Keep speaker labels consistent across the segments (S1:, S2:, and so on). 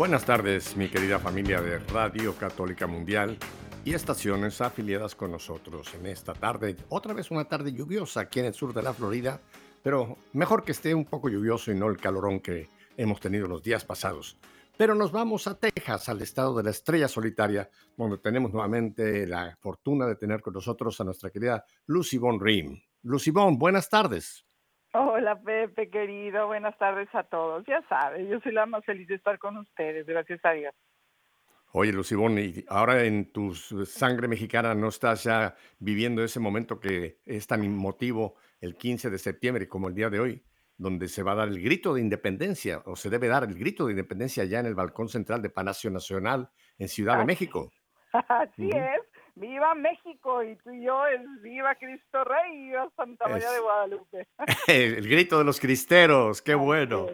S1: Buenas tardes, mi querida familia de Radio Católica Mundial y estaciones afiliadas con nosotros en esta tarde. Otra vez una tarde lluviosa aquí en el sur de la Florida, pero mejor que esté un poco lluvioso y no el calorón que hemos tenido los días pasados. Pero nos vamos a Texas, al estado de la estrella solitaria, donde tenemos nuevamente la fortuna de tener con nosotros a nuestra querida Lucy Von Rim. Lucy Von, buenas tardes.
S2: Hola Pepe, querido, buenas tardes a todos. Ya sabes, yo soy la más feliz de estar con ustedes, gracias a Dios.
S1: Oye, Lucibón, y ahora en tu sangre mexicana no estás ya viviendo ese momento que es tan emotivo el 15 de septiembre como el día de hoy, donde se va a dar el grito de independencia, o se debe dar el grito de independencia ya en el balcón central de Palacio Nacional en Ciudad de México.
S2: Así es, viva México y tú y yo es viva Cristo Rey y viva Santa María de Guadalupe.
S1: el grito de los cristeros, qué bueno.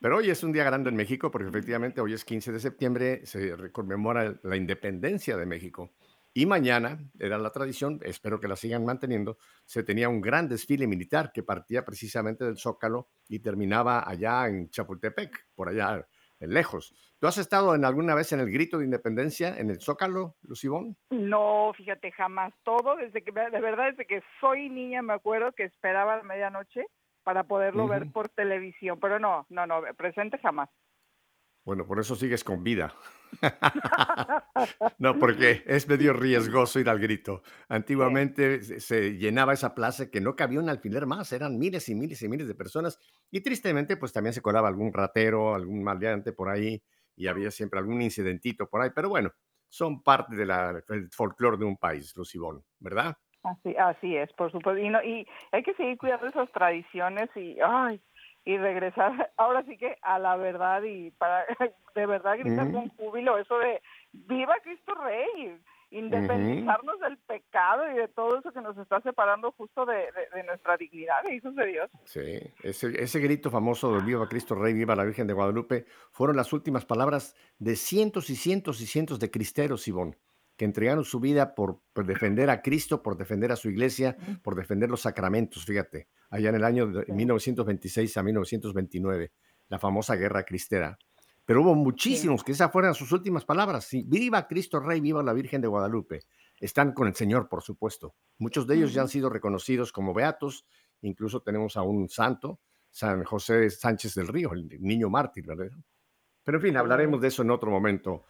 S1: Pero hoy es un día grande en México porque efectivamente hoy es 15 de septiembre, se conmemora la independencia de México. Y mañana, era la tradición, espero que la sigan manteniendo, se tenía un gran desfile militar que partía precisamente del Zócalo y terminaba allá en Chapultepec, por allá lejos. ¿Tú has estado en alguna vez en el grito de independencia, en el Zócalo, Lucibón?
S2: No, fíjate, jamás. Todo, desde que, de verdad, desde que soy niña me acuerdo que esperaba a medianoche para poderlo ver por televisión, pero no, no, no, presente jamás.
S1: Bueno, por eso sigues con vida. no, porque es medio riesgoso ir al grito. Antiguamente se llenaba esa plaza que no cabía un alfiler más, eran miles y miles y miles de personas. Y tristemente, pues también se colaba algún ratero, algún maleante por ahí, y había siempre algún incidentito por ahí. Pero bueno, son parte del folclore de un país, Lucibón, ¿verdad?
S2: Así, así es, por supuesto. Y, no, y hay que seguir cuidando esas tradiciones y, ay, y regresar ahora sí que a la verdad y para de verdad gritar con júbilo eso de viva Cristo Rey, independizarnos del pecado y de todo eso que nos está separando justo de, de, nuestra dignidad de hijos de Dios.
S1: Sí, ese, ese grito famoso de viva Cristo Rey, viva la Virgen de Guadalupe, fueron las últimas palabras de cientos y cientos y cientos de cristeros, Ivonne que entregaron su vida por, defender a Cristo, por defender a su iglesia, por defender los sacramentos, fíjate, allá en el año de 1926 a 1929, la famosa guerra cristera. Pero hubo muchísimos que esas fueron sus últimas palabras. viva Cristo Rey, viva la Virgen de Guadalupe. Están con el Señor, por supuesto. Muchos de ellos ya han sido reconocidos como beatos. Incluso tenemos a un santo, San José Sánchez del Río, el niño mártir, ¿verdad? Pero en fin, hablaremos de eso en otro momento.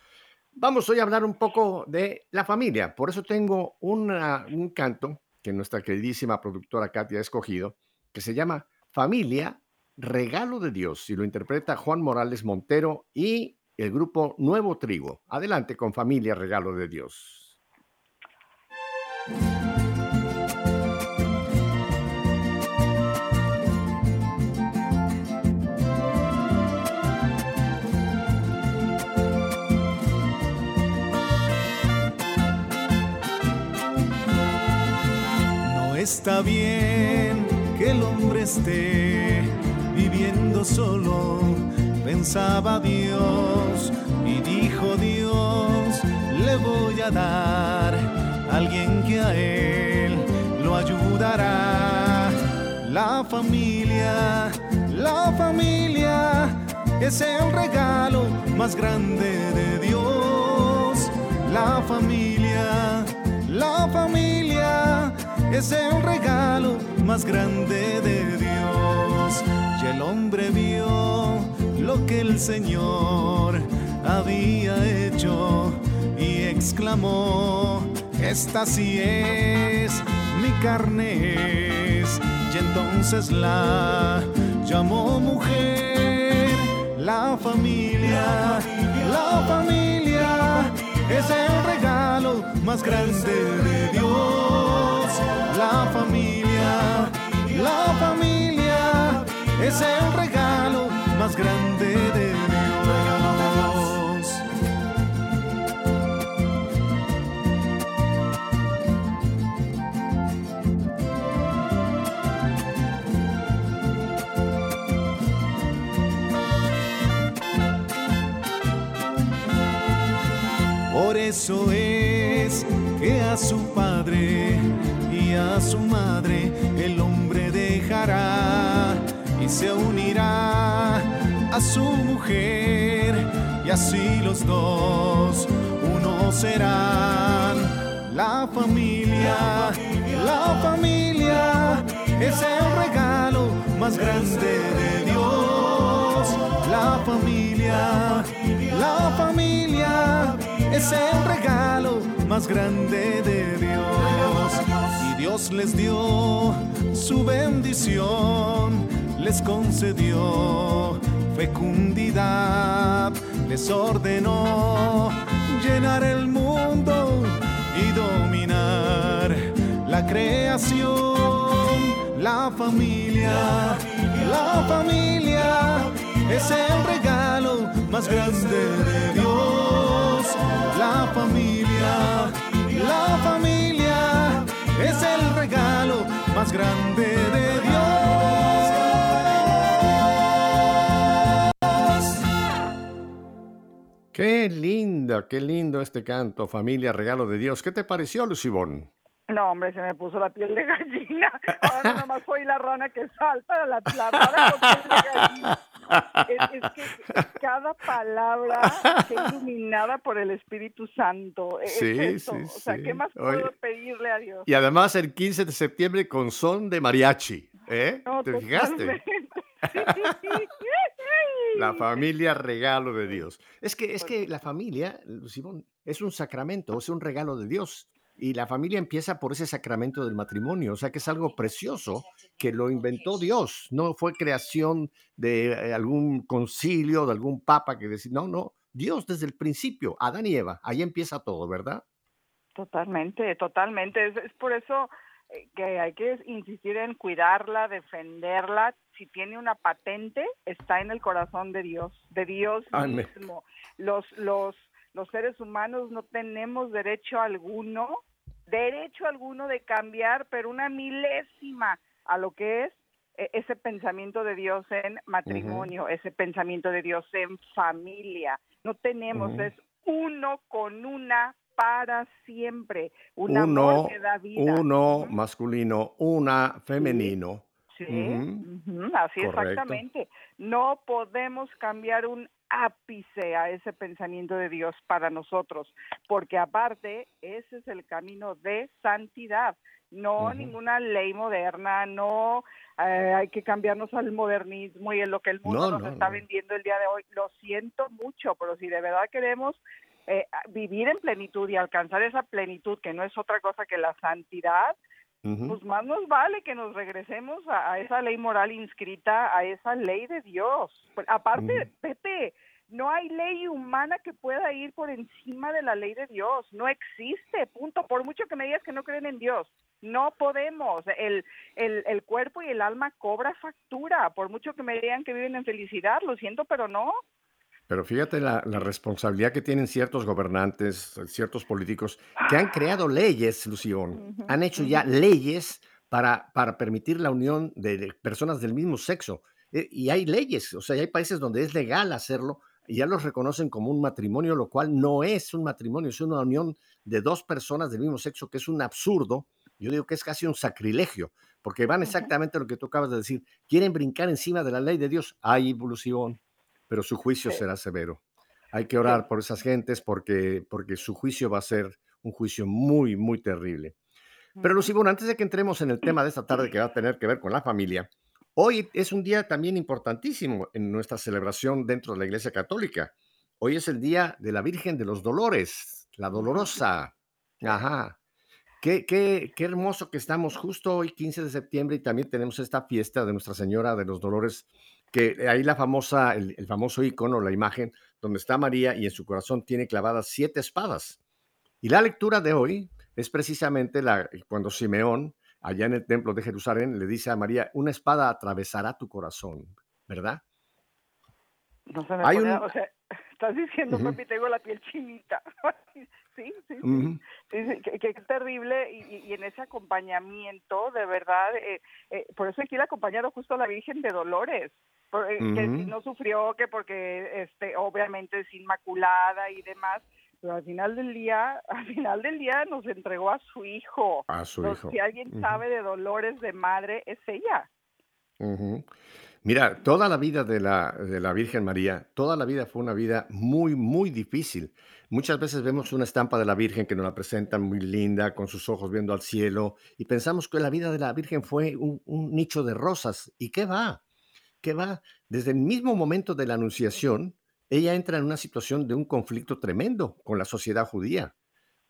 S1: Vamos hoy a hablar un poco de la familia. Por eso tengo un canto que nuestra queridísima productora Katia ha escogido, que se llama Familia, Regalo de Dios, y lo interpreta Juan Morales Montero y el grupo Nuevo Trigo. Adelante con Familia, Regalo de Dios.
S3: Está bien que el hombre esté viviendo solo, pensaba Dios y dijo Dios, le voy a dar a alguien que a él lo ayudará. La familia, la familia es el regalo más grande de Dios. La familia, la familia es el regalo más grande de Dios. Y el hombre vio lo que el Señor había hecho y exclamó, esta sí es mi carne Y entonces la llamó mujer, la familia, la familia es el regalo más grande de Dios la familia, la familia es el regalo más grande de Dios. Por eso es que a su padre a su madre el hombre dejará y se unirá a su mujer y así los dos uno serán. La familia, la familia es el regalo más grande de Dios. La familia, la familia es el regalo más grande de Dios. Dios les dio su bendición, les concedió fecundidad, les ordenó llenar el mundo y dominar la creación. La familia, la familia es el regalo más grande de Dios. La familia, la familia es el regalo más grande de Dios.
S1: Qué lindo, qué lindo este canto, familia, regalo de Dios. ¿Qué te pareció, Lucibón?
S2: No, hombre, se me puso la piel de gallina. Ahora nada más soy la rana que salta, la, la rana con piel de gallina. Es, es, que cada palabra está iluminada por el Espíritu Santo. Es
S1: Sí,
S2: eso.
S1: sí,
S2: o sea,
S1: sí.
S2: ¿qué más
S1: Oye.
S2: puedo pedirle a Dios?
S1: Y además el 15 de septiembre con son de mariachi. ¿eh?
S2: No,
S1: ¿Te fijaste? La familia, regalo de Dios. Es que, es que la familia, Lucibón, es un sacramento, es un regalo de Dios. Y la familia empieza por ese sacramento del matrimonio, o sea que es algo precioso que lo inventó Dios, no fue creación de eh, algún concilio, de algún papa que decía, no, no, Dios desde el principio, Adán y Eva, ahí empieza todo, ¿verdad?
S2: Totalmente, totalmente. Es, es por eso eh, que hay que insistir en cuidarla, defenderla. Si tiene una patente, está en el corazón de Dios, de Dios mismo. Los, los, los seres humanos no tenemos derecho alguno, derecho alguno de cambiar, pero una milésima a lo que es eh, ese pensamiento de Dios en matrimonio, ese pensamiento de Dios en familia. No tenemos, es uno con una para siempre. Un
S1: uno,
S2: amor que da vida.
S1: uno masculino, una femenino.
S2: Sí, así
S1: Correcto.
S2: exactamente. No podemos cambiar un ápice a ese pensamiento de Dios para nosotros, porque aparte ese es el camino de santidad, no ninguna ley moderna, no eh, hay que cambiarnos al modernismo y en lo que el mundo
S1: No,
S2: nos
S1: no,
S2: está
S1: no.
S2: vendiendo el día de hoy. Lo siento mucho, pero si de verdad queremos eh, vivir en plenitud y alcanzar esa plenitud que no es otra cosa que la santidad, Pues más nos vale que nos regresemos a, a esa ley moral inscrita, a esa ley de Dios. Pues, aparte,
S1: Ujú.
S2: Pepe, no hay ley humana que pueda ir por encima de la ley de Dios. No existe, punto. Por mucho que me digas que no creen en Dios, no podemos. El, el, el cuerpo y el alma cobra factura. Por mucho que me digan que viven en felicidad, lo siento, pero no.
S1: Pero fíjate la, la responsabilidad que tienen ciertos gobernantes, ciertos políticos, que han creado leyes, Lución, han hecho ya leyes para, para permitir la unión de personas del mismo sexo. Eh, Y hay leyes, o sea, hay países donde es legal hacerlo y ya los reconocen como un matrimonio, lo cual no es un matrimonio, es una unión de dos personas del mismo sexo, que es un absurdo. Yo digo que es casi un sacrilegio, porque van exactamente a lo que tú acabas de decir. Quieren brincar encima de la ley de Dios. Hay evolución, pero su juicio
S2: Sí.
S1: será severo. Hay que orar por esas gentes porque, porque su juicio va a ser un juicio muy, muy terrible. Pero. Lucibón, antes de que entremos en el tema de esta tarde que va a tener que ver con la familia, hoy es un día también importantísimo en nuestra celebración dentro de la Iglesia Católica. Hoy es el día de la Virgen de los Dolores, la Dolorosa. Ajá. Qué, qué, qué hermoso que estamos justo hoy, 15 de septiembre, y también tenemos esta fiesta de Nuestra Señora de los Dolores, que ahí la famosa, el, el famoso icono, la imagen, donde está María y en su corazón tiene clavadas siete espadas. Y la lectura de hoy es precisamente la, cuando Simeón, allá en el templo de Jerusalén, le dice a María, una espada atravesará tu corazón, ¿verdad?
S2: No se me
S1: Hay
S2: pone,
S1: un-
S2: o sea, estás diciendo,
S1: Ujú.
S2: papi, tengo la piel chinita. sí, sí, sí.
S1: Ujú.
S2: Sí, sí, que, que es terrible y, y- en ese acompañamiento, de verdad, eh, eh, por eso aquí le acompañado justo a la Virgen de Dolores, por- eh, que si
S1: Ujú.
S2: no sufrió, que porque este obviamente es inmaculada y demás, pero al final del día, al final del día nos entregó a su hijo.
S1: A su hijo.
S2: Si alguien sabe de dolores de madre, es ella.
S1: Mira, toda la vida de la, de la Virgen María, toda la vida fue una vida muy, muy difícil. Muchas veces vemos una estampa de la Virgen que nos la presentan muy linda, con sus ojos viendo al cielo, y pensamos que la vida de la Virgen fue un, un nicho de rosas. ¿Y qué va? ¿Qué va? Desde el mismo momento de la Anunciación, ella entra en una situación de un conflicto tremendo con la sociedad judía.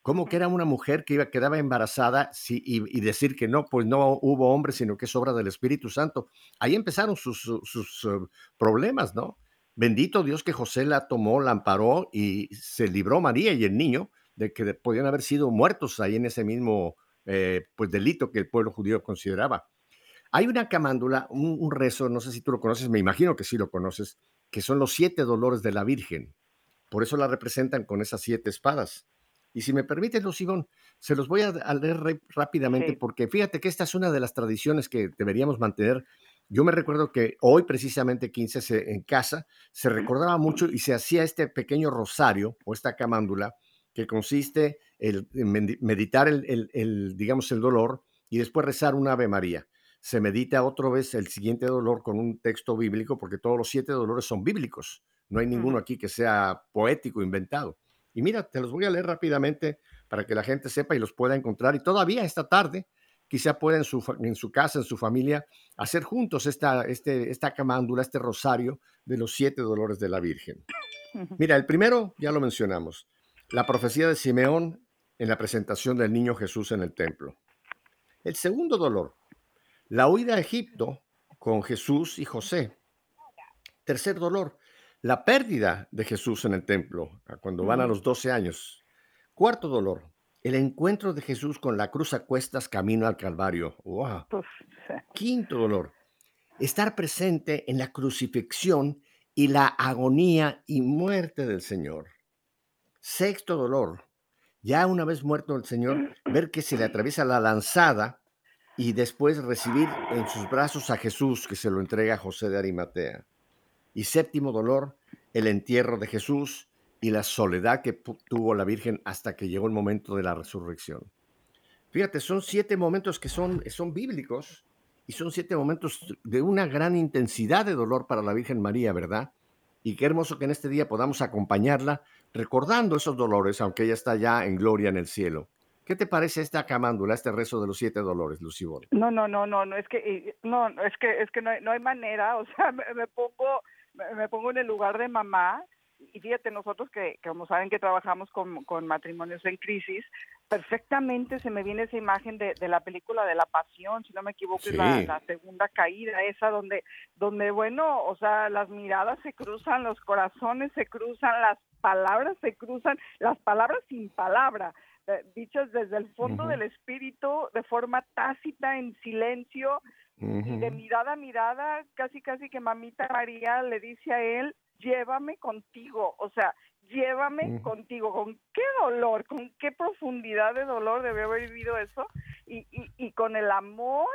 S1: ¿Cómo que era una mujer que iba, quedaba embarazada y, decir que no, pues no hubo hombre, sino que es obra del Espíritu Santo? Ahí empezaron sus, uh, problemas, ¿no? Bendito Dios que José la tomó, la amparó y se libró María y el niño de que podían haber sido muertos ahí en ese mismo eh, pues delito que el pueblo judío consideraba. Hay una camándula, un, rezo, no sé si tú lo conoces, me imagino que sí lo conoces, que son los siete dolores de la Virgen. Por eso la representan con esas siete espadas. Y si me permiten, Lucibón, se los voy a, leer rápidamente porque fíjate que esta es una de las tradiciones que deberíamos mantener. Yo me recuerdo que hoy, precisamente 15 en casa, se recordaba mucho y se hacía este pequeño rosario o esta camándula que consiste en meditar el, el, digamos, el dolor y después rezar un Ave María se medita otra vez el siguiente dolor con un texto bíblico, porque todos los siete dolores son bíblicos. No hay ninguno aquí que sea poético, inventado. Y mira, te los voy a leer rápidamente para que la gente sepa y los pueda encontrar. Y todavía esta tarde, quizá pueda en su, en su casa, en su familia, hacer juntos esta, este, esta camándula, este rosario de los siete dolores de la Virgen. Mira, el primero ya lo mencionamos, la profecía de Simeón en la presentación del niño Jesús en el templo. El segundo dolor, la huida a Egipto con Jesús y José. Tercer dolor, la pérdida de Jesús en el templo, cuando van a los 12 años. Cuarto dolor, el encuentro de Jesús con la cruz a cuestas camino al Calvario. Quinto dolor, estar presente en la crucifixión y la agonía y muerte del Señor. Sexto dolor, ya una vez muerto el Señor, ver que se le atraviesa la lanzada y después recibir en sus brazos a Jesús que se lo entrega a José de Arimatea. Y séptimo dolor, el entierro de Jesús y la soledad que tuvo la Virgen hasta que llegó el momento de la resurrección. Fíjate, son siete momentos que son, son bíblicos y son siete momentos de una gran intensidad de dolor para la Virgen María, ¿verdad? Y qué hermoso que en este día podamos acompañarla recordando esos dolores, aunque ella está ya en gloria en el cielo. ¿Qué te parece esta camándula, este rezo de los siete dolores, Lucibón?
S2: No, no, no, no, no, es que, eh, no, es que, es que no hay, no hay manera, o sea, me, pongo, me, pongo en el lugar de mamá y fíjate, nosotros que, como saben que trabajamos con, con, matrimonios en crisis, perfectamente se me viene esa imagen de, de la película de la pasión, si no me equivoco, es la, la, segunda caída, esa donde, donde, bueno, o sea, las miradas se cruzan, los corazones se cruzan, las palabras se cruzan, las palabras sin palabra. Eh, dichos desde el fondo del espíritu, de forma tácita, en silencio, y de mirada a mirada, casi casi que mamita María le dice a él, llévame contigo, o sea, llévame contigo, con qué dolor, con qué profundidad de dolor debe haber vivido eso, y, y, y con el amor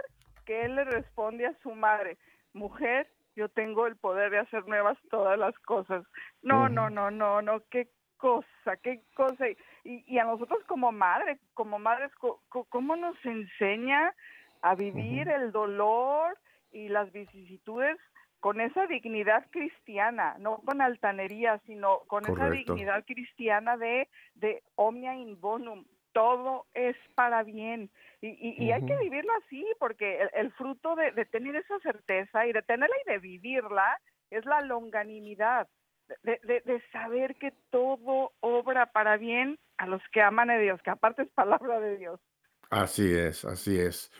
S2: que él le responde a su madre, mujer, yo tengo el poder de hacer nuevas todas las cosas. No, no, no, no, no, qué cosa, qué cosa y, a nosotros como madre, como madres, ¿cómo nos enseña a vivir el dolor y las vicisitudes con esa dignidad cristiana, no con altanería, sino con esa dignidad cristiana de, de omnia in bonum, todo es para bien. Y, y, hay que vivirlo así, porque el, fruto de, de, tener esa certeza y de tenerla y de vivirla es la longanimidad de, saber que todo obra para bien a los que aman a Dios, que aparte es palabra de Dios.
S1: Así es, así es.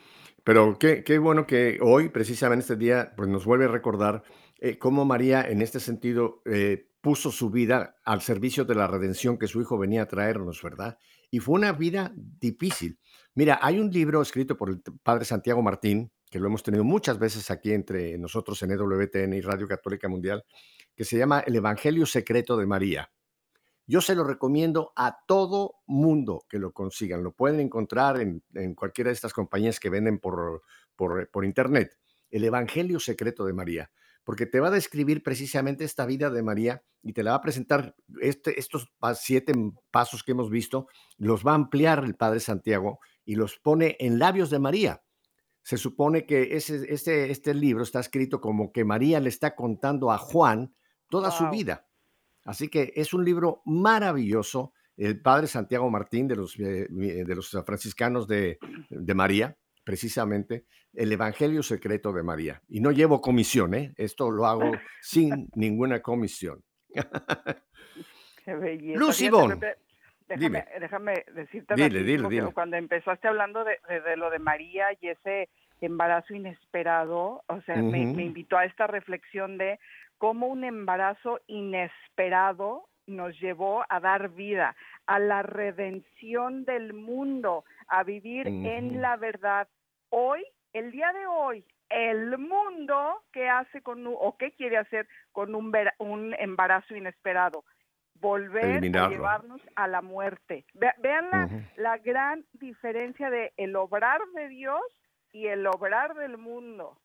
S1: Pero qué, qué bueno que hoy, precisamente este día, pues nos vuelve a recordar eh, cómo María en este sentido eh, puso su vida al servicio de la redención que su hijo venía a traernos, ¿verdad? Y fue una vida difícil. Mira, hay un libro escrito por el padre Santiago Martín, que lo hemos tenido muchas veces aquí entre nosotros en EWTN y Radio Católica Mundial, que se llama El Evangelio Secreto de María. Yo se lo recomiendo a todo mundo que lo consigan. Lo pueden encontrar en, cualquiera de estas compañías que venden por, por, por, internet. El Evangelio Secreto de María. porque te va a describir precisamente esta vida de María y te la va a presentar este, estos siete pasos que hemos visto, los va a ampliar el Padre Santiago y los pone en labios de María. Se supone que ese, este, este libro está escrito como que María le está contando a Juan toda su vida. Así que es un libro maravilloso. El padre Santiago Martín de los, eh, de los franciscanos de, de María, precisamente, el Evangelio Secreto de María. Y no llevo comisión, ¿eh? Esto lo hago sin ninguna comisión. Lucy
S2: Déjame, déjame decirte dile, dile, cuando empezaste hablando de, lo de María y ese embarazo inesperado, o sea, me, invitó a esta reflexión de cómo un embarazo inesperado nos llevó a dar vida, a la redención del mundo, a vivir en la verdad. Hoy, el día de hoy, el mundo, ¿qué hace con o qué quiere hacer con un, un embarazo inesperado? Volver a llevarnos a la muerte. vean la, la gran diferencia de el obrar de Dios y el obrar del mundo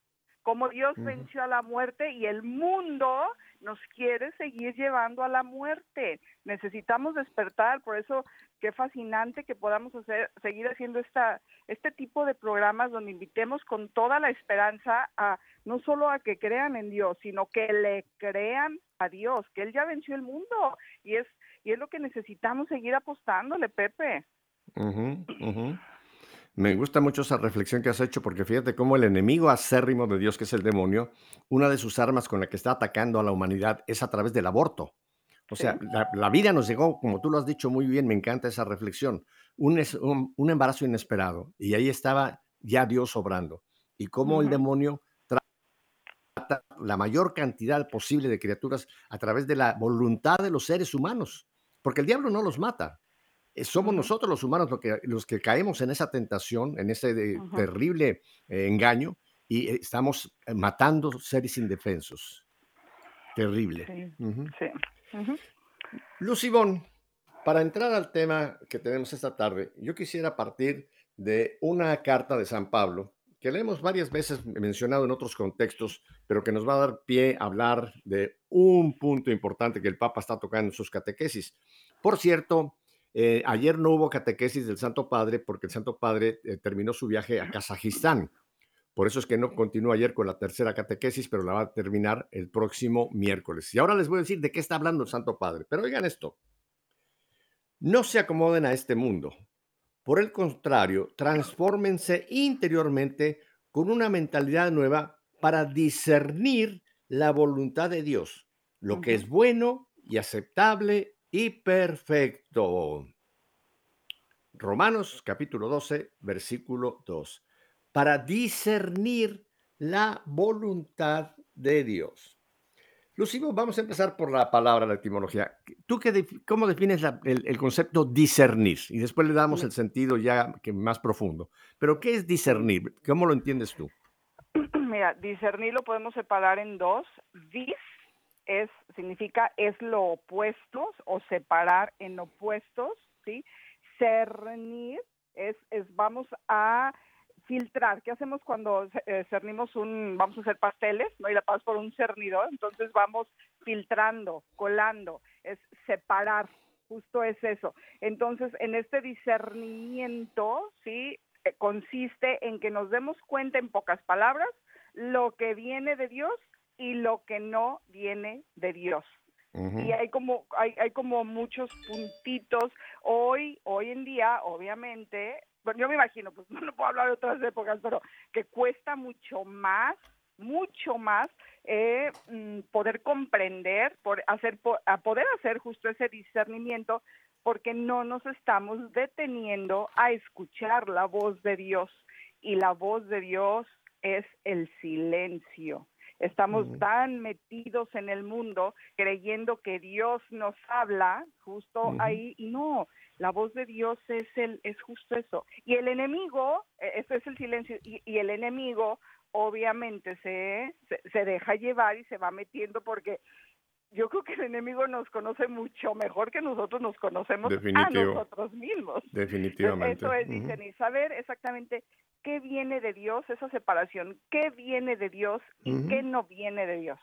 S2: cómo Dios venció a la muerte y el mundo nos quiere seguir llevando a la muerte. Necesitamos despertar, por eso qué fascinante que podamos hacer, seguir haciendo esta, este tipo de programas donde invitemos con toda la esperanza a no solo a que crean en Dios, sino que le crean a Dios, que Él ya venció el mundo y es y es lo que necesitamos seguir apostándole, Pepe.
S1: Me gusta mucho esa reflexión que has hecho porque fíjate cómo el enemigo acérrimo de Dios, que es el demonio, una de sus armas con la que está atacando a la humanidad es a través del aborto. O sea, la, vida nos llegó, como tú lo has dicho muy bien, me encanta esa reflexión, un, un, embarazo inesperado y ahí estaba ya Dios obrando. Y cómo el demonio trata la mayor cantidad posible de criaturas a través de la voluntad de los seres humanos, porque el diablo no los mata, somos nosotros los humanos los que, los que caemos en esa tentación, en ese terrible eh, engaño y eh, estamos matando seres indefensos. Terrible. Sí. para entrar al tema que tenemos esta tarde, yo quisiera partir de una carta de San Pablo que le hemos varias veces mencionado en otros contextos, pero que nos va a dar pie a hablar de un punto importante que el Papa está tocando en sus catequesis. Por cierto, eh, ayer no hubo catequesis del Santo Padre porque el Santo Padre eh, terminó su viaje a Kazajistán. Por eso es que no continúa ayer con la tercera catequesis, pero la va a terminar el próximo miércoles. Y ahora les voy a decir de qué está hablando el Santo Padre. Pero oigan esto. No se acomoden a este mundo. Por el contrario, transfórmense interiormente con una mentalidad nueva para discernir la voluntad de Dios, lo que es bueno y aceptable y perfecto. Romanos capítulo 12, versículo 2. Para discernir la voluntad de Dios. Lucimo, vamos a empezar por la palabra, la etimología. ¿Tú qué, cómo defines el, concepto discernir? Y después le damos el sentido ya que más profundo. Pero, ¿qué es discernir? ¿Cómo lo entiendes tú?
S2: Mira, discernir lo podemos separar en dos. Dis es significa es lo opuesto o separar en opuestos, ¿sí? Cernir es, es vamos a filtrar. ¿Qué hacemos cuando eh, cernimos un, vamos a hacer pasteles, no? Y la pasas por un cernidor, entonces vamos filtrando, colando, es separar, justo es eso. Entonces, en este discernimiento, ¿sí? Eh, consiste en que nos demos cuenta, en pocas palabras, lo que viene de Dios y lo que no viene de Dios. Y hay como hay, hay como muchos puntitos hoy hoy en día, obviamente, bueno, yo me imagino, pues no, puedo hablar de otras épocas, pero que cuesta mucho más mucho más eh, mm, poder comprender, por hacer, a poder hacer justo ese discernimiento, porque no nos estamos deteniendo a escuchar la voz de Dios. Y la voz de Dios es el silencio. Estamos tan metidos en el mundo creyendo que Dios nos habla justo ahí y no, la voz de Dios es el es justo eso. Y el enemigo, e, eso es el silencio y, el enemigo obviamente se, se, deja llevar y se va metiendo porque yo creo que el enemigo nos conoce mucho mejor que nosotros nos conocemos a nosotros mismos.
S1: Definitivamente.
S2: Eso es, dicen, y saber exactamente qué viene de Dios, esa separación, qué viene de Dios y qué no viene de Dios.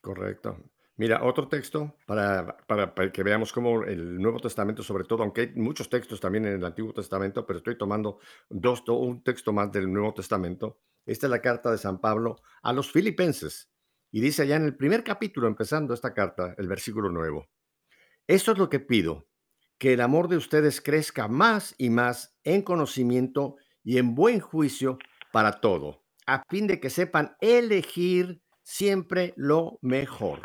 S1: Correcto. Mira, otro texto para, para, que veamos cómo el Nuevo Testamento, sobre todo, aunque hay muchos textos también en el Antiguo Testamento, pero estoy tomando dos, un texto más del Nuevo Testamento. Esta es la carta de San Pablo a los filipenses. Y dice allá en el primer capítulo, empezando esta carta, el versículo nuevo. Esto es lo que pido, que el amor de ustedes crezca más y más en conocimiento y en buen juicio para todo, a fin de que sepan elegir siempre lo mejor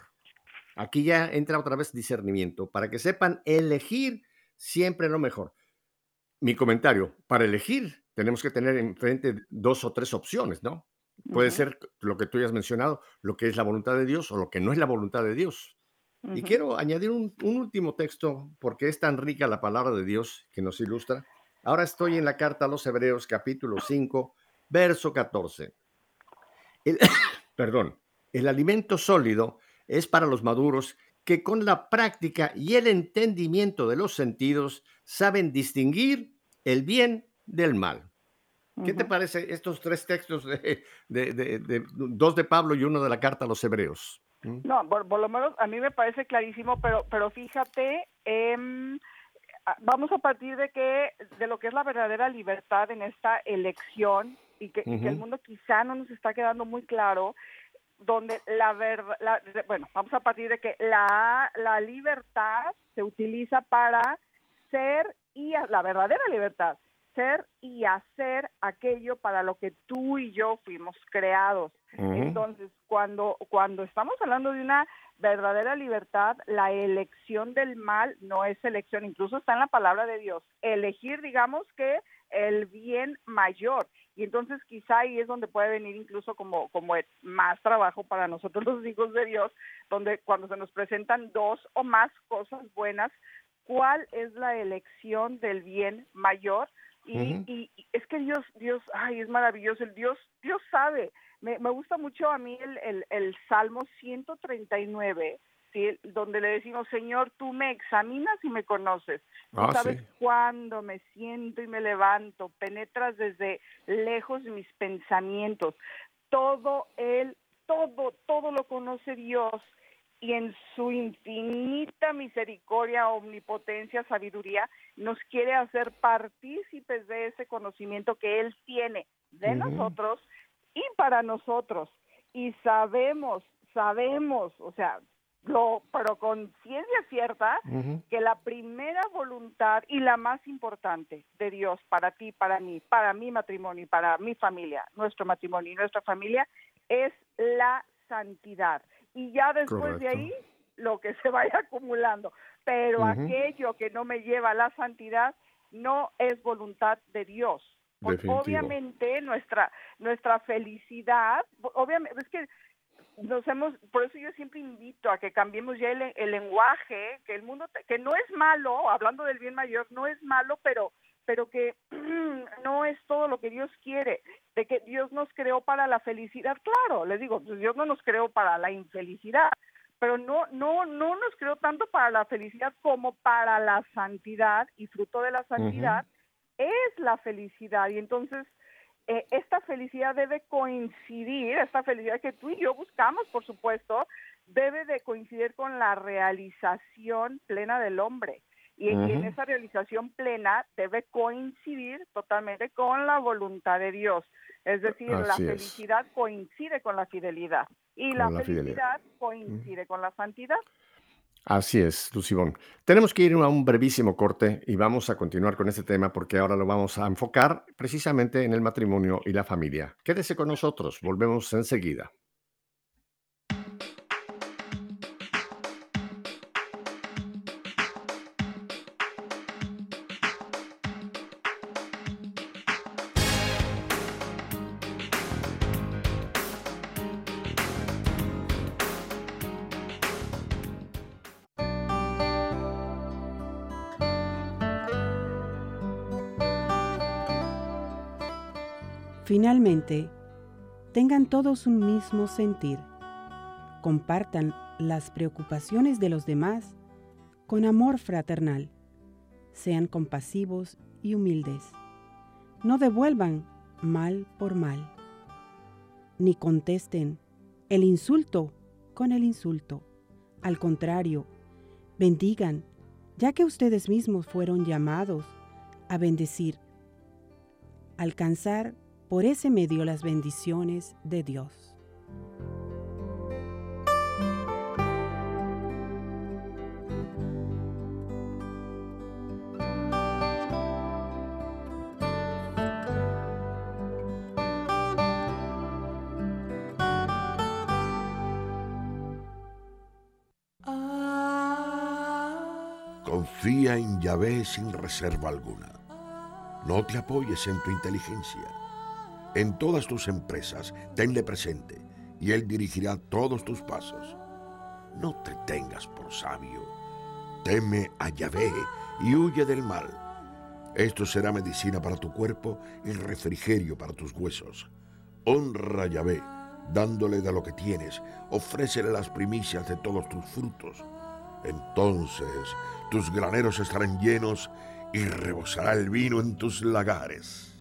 S1: Aquí ya entra otra vez discernimiento, para que sepan elegir siempre lo mejor. Mi comentario, para elegir tenemos que tener enfrente dos o tres opciones, ¿no? Puede ser lo que tú ya has mencionado, lo que es la voluntad de Dios o lo que no es la voluntad de Dios. Y quiero añadir un, último texto porque es tan rica la palabra de Dios que nos ilustra. Ahora estoy en la carta a los Hebreos capítulo 5, verso 14. perdón, el alimento sólido es para los maduros que con la práctica y el entendimiento de los sentidos saben distinguir el bien del mal. ¿Qué te parece estos tres textos, de, dos de Pablo y uno de la carta a los hebreos?
S2: ¿Mm? No, por, lo menos a mí me parece clarísimo, pero, pero fíjate, em, vamos a partir de que de lo que es la verdadera libertad en esta elección y que, y que el mundo quizá no nos está quedando muy claro donde la verdad, bueno, vamos a partir de que la, la libertad se utiliza para ser y la verdadera libertad, ser y hacer aquello para lo que tú y yo fuimos creados. Entonces, cuando, cuando estamos hablando de una verdadera libertad, la elección del mal no es elección, incluso está en la palabra de Dios. Elegir, digamos que el bien mayor. Y entonces quizá ahí es donde puede venir incluso como, como más trabajo para nosotros los hijos de Dios, donde cuando se nos presentan dos o más cosas buenas, ¿cuál es la elección del bien mayor? Y, es que Dios, Dios, ay, es maravilloso, el Dios, Dios sabe. Me, me gusta mucho a mí el, el, el Salmo 139, donde le decimos, Señor, tú me examinas y me conoces. Tú ah, sabes cuándo me siento y me levanto, penetras desde lejos mis pensamientos. Todo él, todo, todo lo conoce Dios y en su infinita misericordia, omnipotencia, sabiduría, nos quiere hacer partícipes de ese conocimiento que Él tiene de nosotros y para nosotros. Y sabemos, sabemos, o sea, lo, pero con ciencia cierta, que la primera voluntad y la más importante de Dios para ti, para mí, para mi matrimonio y para mi familia, nuestro matrimonio y nuestra familia, es la santidad. Y ya después de ahí, lo que se vaya acumulando. Pero aquello que no me lleva a la santidad no es voluntad de Dios. Obviamente nuestra nuestra felicidad, obviamente es que nos hemos, por eso yo siempre invito a que cambiemos ya el, lenguaje, que el mundo, que no es malo, hablando del bien mayor, no es malo, pero pero que no es todo lo que Dios quiere, de que Dios nos creó para la felicidad, claro, les digo, pues Dios no nos creó para la infelicidad, pero no no no nos creó tanto para la felicidad como para la santidad y fruto de la santidad es la felicidad y entonces eh, esta felicidad debe coincidir, esta felicidad que tú y yo buscamos, por supuesto, debe de coincidir con la realización plena del hombre. Y, en esa realización plena debe coincidir totalmente con la voluntad de Dios. Es decir, la felicidad coincide con la fidelidad y la, felicidad coincide con la santidad.
S1: Así es, Lucibón. Tenemos que ir a un brevísimo corte y vamos a continuar con este tema porque ahora lo vamos a enfocar precisamente en el matrimonio y la familia. Quédese con nosotros, volvemos enseguida.
S4: Finalmente, tengan todos un mismo sentir. Compartan las preocupaciones de los demás con amor fraternal. Sean compasivos y humildes. No devuelvan mal por mal, ni contesten el insulto con el insulto. Al contrario, bendigan, ya que ustedes mismos fueron llamados a bendecir, alcanzar por ese medio las bendiciones de Dios.
S5: Confía en Yahvé sin reserva alguna. No te apoyes en tu inteligencia. En todas tus empresas, tenle presente y Él dirigirá todos tus pasos. No te tengas por sabio. Teme a Yahvé y huye del mal. Esto será medicina para tu cuerpo y refrigerio para tus huesos. Honra a Yahvé, dándole de lo que tienes. Ofrécele las primicias de todos tus frutos. Entonces tus graneros estarán llenos y rebosará el vino en tus lagares.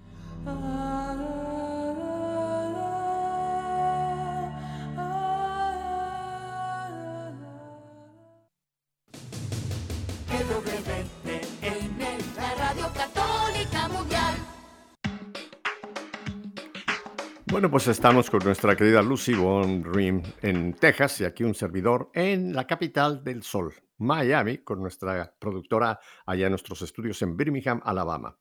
S1: Pues estamos con nuestra querida Lucy Von Rim en Texas y aquí un servidor en la capital del sol, Miami, con nuestra productora allá en nuestros estudios en Birmingham, Alabama.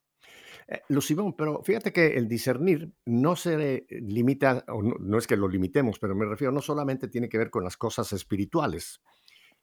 S1: Eh, Lucy Von, pero fíjate que el discernir no se limita, o no, no es que lo limitemos, pero me refiero, no solamente tiene que ver con las cosas espirituales.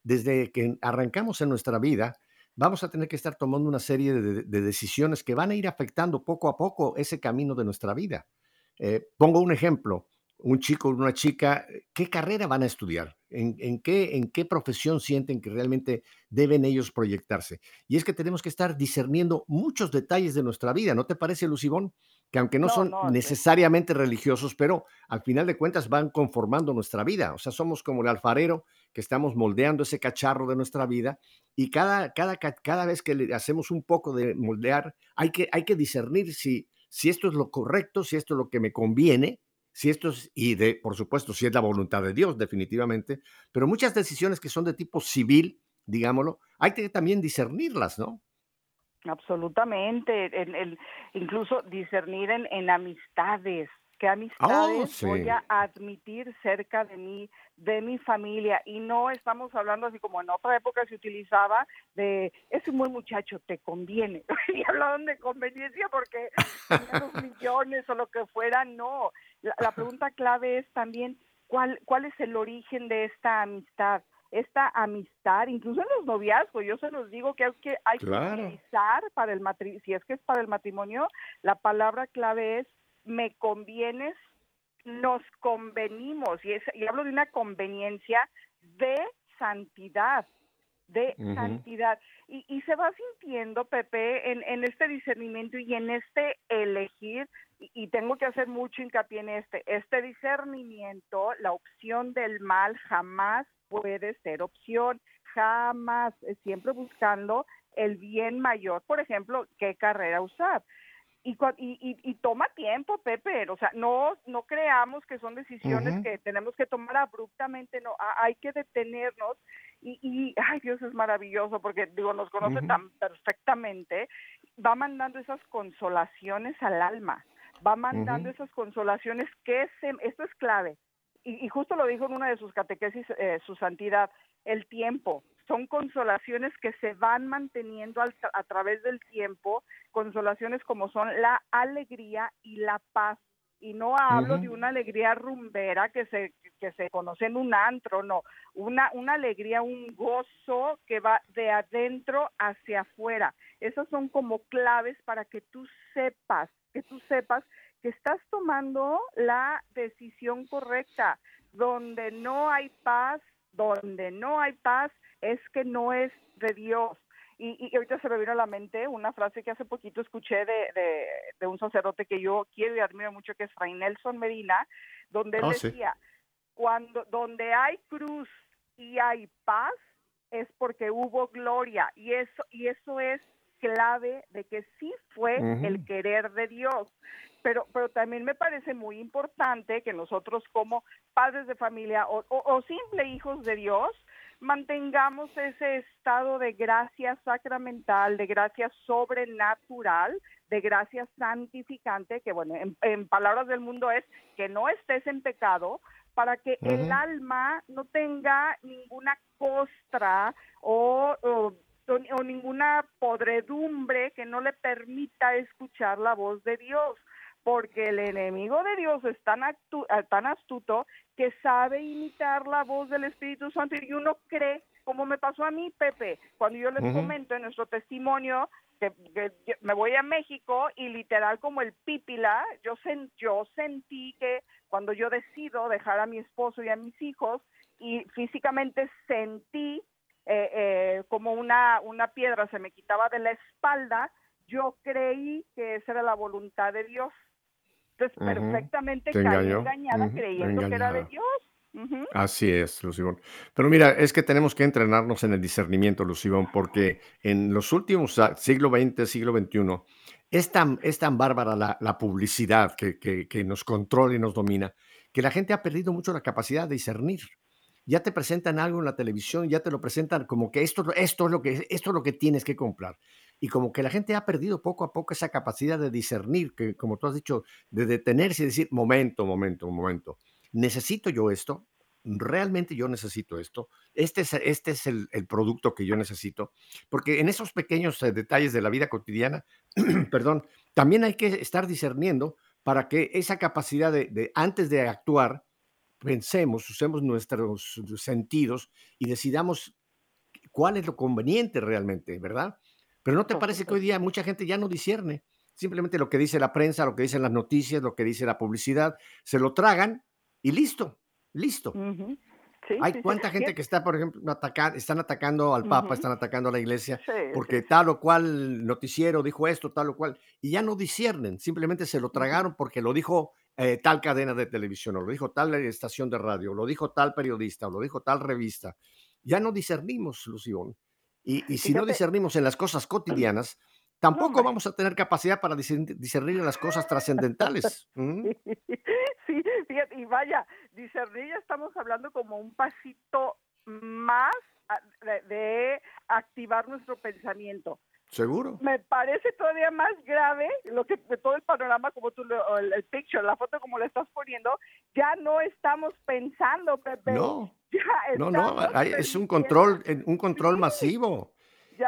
S1: Desde que arrancamos en nuestra vida, vamos a tener que estar tomando una serie de, de decisiones que van a ir afectando poco a poco ese camino de nuestra vida. Eh, pongo un ejemplo, un chico o una chica, ¿qué carrera van a estudiar? ¿En, qué, ¿En qué profesión sienten que realmente deben ellos proyectarse? Y es que tenemos que estar discerniendo muchos detalles de nuestra vida, ¿no te parece, Lucibón? Que aunque no, son necesariamente religiosos, pero al final de cuentas van conformando nuestra vida. O sea, somos como el alfarero que estamos moldeando ese cacharro de nuestra vida y cada, cada, cada vez que le hacemos un poco de moldear, hay que, hay que discernir si si esto es lo correcto, si esto es lo que me conviene, si esto es, y de, por supuesto, si es la voluntad de Dios, definitivamente, pero muchas decisiones que son de tipo civil, digámoslo, hay que también discernirlas, ¿no?
S2: Absolutamente, el, incluso discernir en, en amistades, qué
S1: Oh,
S2: amistades voy a admitir cerca de mí, de mi familia. Y no estamos hablando así como en otra época se utilizaba de, es un buen muchacho, te conviene. y hablaban de conveniencia porque los millones o lo que fuera. No, la, la pregunta clave es también cuál, cuál es el origen de esta amistad. Esta amistad, incluso en los noviazgos, yo se los digo que hay que, hay
S1: Claro.
S2: que utilizar para el matrimonio, si es que es para el matrimonio, la palabra clave es me convienes, nos convenimos, y, es, y hablo de una conveniencia de santidad, de santidad. Y, y se va sintiendo, Pepe, en, en este discernimiento y en este elegir, y, y tengo que hacer mucho hincapié en este, este discernimiento, la opción del mal jamás puede ser opción, jamás, siempre buscando el bien mayor, por ejemplo, qué carrera usar y, y, y, toma tiempo, Pepe, o sea, no, no creamos que son decisiones que tenemos que tomar abruptamente, no, ha- hay que detenernos y, y, ay, Dios es maravilloso porque, digo, nos conoce tan perfectamente, va mandando esas consolaciones al alma, va mandando esas consolaciones que se, esto es clave, y, y justo lo dijo en una de sus catequesis, eh, su santidad, el tiempo. Son consolaciones que se van manteniendo al a través del tiempo, consolaciones como son la alegría y la paz. Y no hablo de una alegría rumbera que se, que se conoce en un antro, no, una, una alegría, un gozo que va de adentro hacia afuera. Esas son como claves para que tú sepas, que tú sepas que estás tomando la decisión correcta. Donde no hay paz, donde no hay paz, es que no es de Dios. Y, y ahorita se me vino a la mente una frase que hace poquito escuché de, de, de un sacerdote que yo quiero y admiro mucho, que es Fray Nelson Medina, donde él
S1: Oh, sí.
S2: decía, cuando donde hay cruz y hay paz, es porque hubo gloria. Y eso, y eso es clave de que sí fue el querer de Dios. pero, pero también me parece muy importante que nosotros como padres de familia o, o, simple hijos de Dios, mantengamos ese estado de gracia sacramental, de gracia sobrenatural, de gracia santificante, que bueno, en, palabras del mundo es que no estés en pecado, para que el alma no tenga ninguna costra o, o, o, ninguna podredumbre que no le permita escuchar la voz de Dios porque el enemigo de Dios es tan, eh, tan astuto que sabe imitar la voz del Espíritu Santo y uno cree, como me pasó a mí, Pepe, cuando yo les comento en nuestro testimonio que, me voy a México y literal como el pípila, yo, yo sentí que cuando yo decido dejar a mi esposo y a mis hijos y físicamente sentí eh, eh, como una, una piedra se me quitaba de la espalda, yo creí que esa era la voluntad de Dios entonces, perfectamente caí engañada creyendo que era de Dios.
S1: Así es, Lucibón. Pero mira, es que tenemos que entrenarnos en el discernimiento, Lucibón, porque en los últimos siglo XX, siglo XXI, es tan, es tan bárbara la, publicidad que, que, nos controla y nos domina, que la gente ha perdido mucho la capacidad de discernir. Ya te presentan algo en la televisión, ya te lo presentan como que esto, esto, es, lo que, esto es lo que tienes que comprar y como que la gente ha perdido poco a poco esa capacidad de discernir, que como tú has dicho, de detenerse y decir, momento, momento, momento, necesito yo esto, realmente yo necesito esto, este es, este es el, producto que yo necesito, porque en esos pequeños eh, detalles de la vida cotidiana, perdón, también hay que estar discerniendo para que esa capacidad de, de antes de actuar, pensemos, usemos nuestros sentidos y decidamos cuál es lo conveniente realmente, ¿verdad? Pero ¿no te parece que hoy día mucha gente ya no discierne? Simplemente lo que dice la prensa, lo que dicen las noticias, lo que dice la publicidad, se lo tragan y listo, listo. Hay cuánta gente que está, por ejemplo, están atacando al Papa, están atacando a la iglesia, porque tal o cual noticiero dijo esto, tal o cual, y ya no disciernen, simplemente se lo tragaron porque lo dijo eh, tal cadena de televisión, o lo dijo tal estación de radio, o lo dijo tal periodista, o lo dijo tal revista. Ya no discernimos, Lución. Y, si no discernimos en las cosas cotidianas, tampoco vamos a tener capacidad para discernir en las cosas trascendentales.
S2: Sí, fíjate, y vaya, discernir ya estamos hablando como un pasito más de, activar nuestro pensamiento.
S1: Seguro.
S2: Me parece todavía más grave lo que todo el panorama, como tú, el, el picture, la foto como le estás poniendo, ya no estamos pensando, Pepe.
S1: No. No, no, es un control, un control masivo.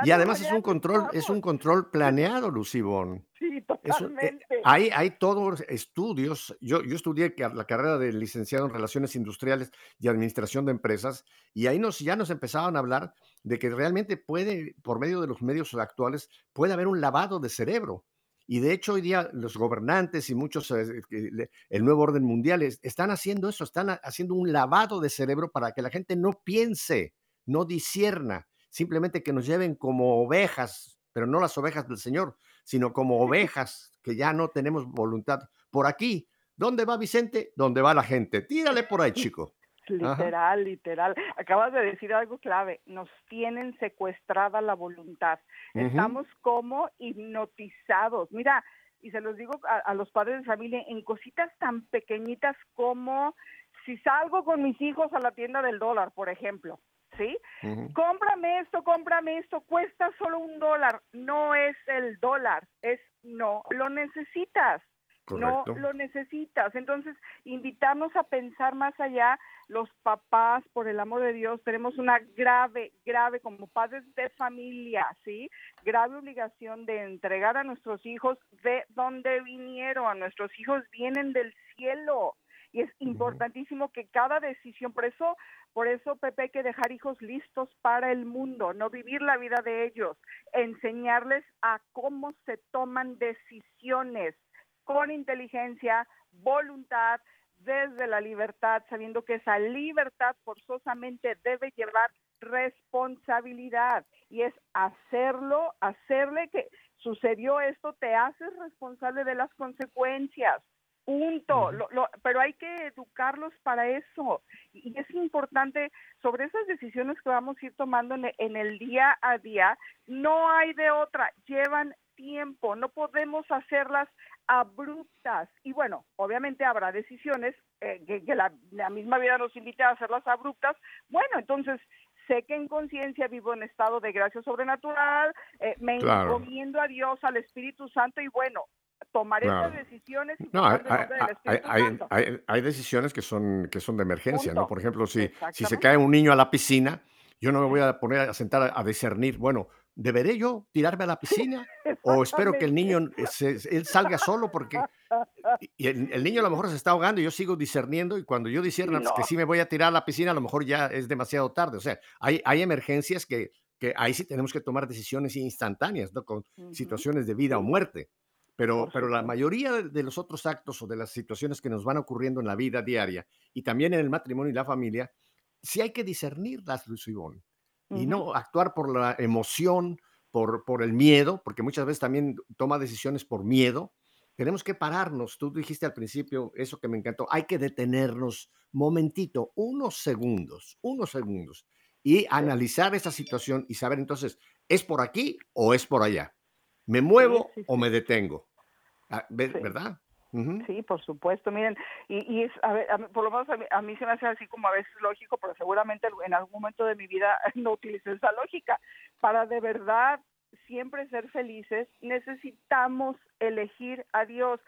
S1: y además es un control, es un control planeado, Lucibón.
S2: Sí, eh, totalmente.
S1: hay, hay todos estudios. Yo, yo estudié la carrera de licenciado en Relaciones Industriales y Administración de Empresas, y ahí nos, ya nos empezaban a hablar de que realmente puede, por medio de los medios actuales, puede haber un lavado de cerebro. Y de hecho hoy día los gobernantes y muchos, eh, el nuevo orden mundial, están haciendo eso, están haciendo un lavado de cerebro para que la gente no piense, no disierna, simplemente que nos lleven como ovejas, pero no las ovejas del Señor, sino como ovejas que ya no tenemos voluntad. Por aquí, ¿dónde va Vicente? ¿Dónde va la gente? Tírale por ahí, chico.
S2: Literal, literal. Acabas de decir algo clave. Nos tienen secuestrada la voluntad. Estamos como hipnotizados. Mira, y se los digo a, los padres de familia, en cositas tan pequeñitas como si salgo con mis hijos a la tienda del dólar, por ejemplo, ¿sí? Cómprame esto, cómprame esto, cuesta solo un dólar. No es el dólar, es no lo necesitas. No lo necesitas. Entonces, invitarnos a pensar más allá, los papás, por el amor de Dios, tenemos una grave, grave, como padres de familia, ¿sí? Grave obligación de entregar a nuestros hijos de donde vinieron. A nuestros hijos vienen del cielo. Y es importantísimo que cada decisión, por eso, por eso, Pepe, hay que dejar hijos listos para el mundo, no vivir la vida de ellos, enseñarles a cómo se toman decisiones con inteligencia, voluntad, desde la libertad, sabiendo que esa libertad forzosamente debe llevar responsabilidad y es hacerlo, hacerle que sucedió esto, te haces responsable de las consecuencias. Punto. pero hay que educarlos para eso. Y es importante, sobre esas decisiones que vamos a ir tomando en, en el día a día, no hay de otra. Llevan tiempo, no podemos hacerlas abruptas. Y bueno, obviamente habrá decisiones eh, que, la, misma vida nos invite a hacerlas abruptas. Bueno, entonces sé que en conciencia vivo en estado de gracia sobrenatural, eh, me encomiendo a Dios, al Espíritu Santo y bueno, tomar esas decisiones.
S1: no, hay, decisiones que son, que son de emergencia, ¿no? Por ejemplo, si, si se cae un niño a la piscina, yo no me voy a poner a sentar a, discernir, bueno, ¿deberé yo tirarme a la piscina? ¿O espero que el niño él salga solo? Porque y el, niño a lo mejor se está ahogando y yo sigo discerniendo y cuando yo discerno que sí me voy a tirar a la piscina, a lo mejor ya es demasiado tarde. O sea, hay, hay emergencias que, que ahí sí tenemos que tomar decisiones instantáneas, ¿no? Con situaciones de vida o muerte. Pero, pero la mayoría de los otros actos o de las situaciones que nos van ocurriendo en la vida diaria y también en el matrimonio y la familia, sí hay que discernirlas, Luis Ivón, y no actuar por la emoción, por, por el miedo, porque muchas veces también toma decisiones por miedo. Tenemos que pararnos. Tú dijiste al principio eso que me encantó. Hay que detenernos momentito, unos segundos, unos segundos, y analizar esa situación y saber entonces, ¿es por aquí o es por allá? ¿Me muevo o me detengo?
S2: Sí, por supuesto. Miren, y, es, a ver, por lo menos a mí, se me hace así como a veces lógico, pero seguramente en algún momento de mi vida no utilicé esa lógica. Para de verdad siempre ser felices, necesitamos elegir a Dios.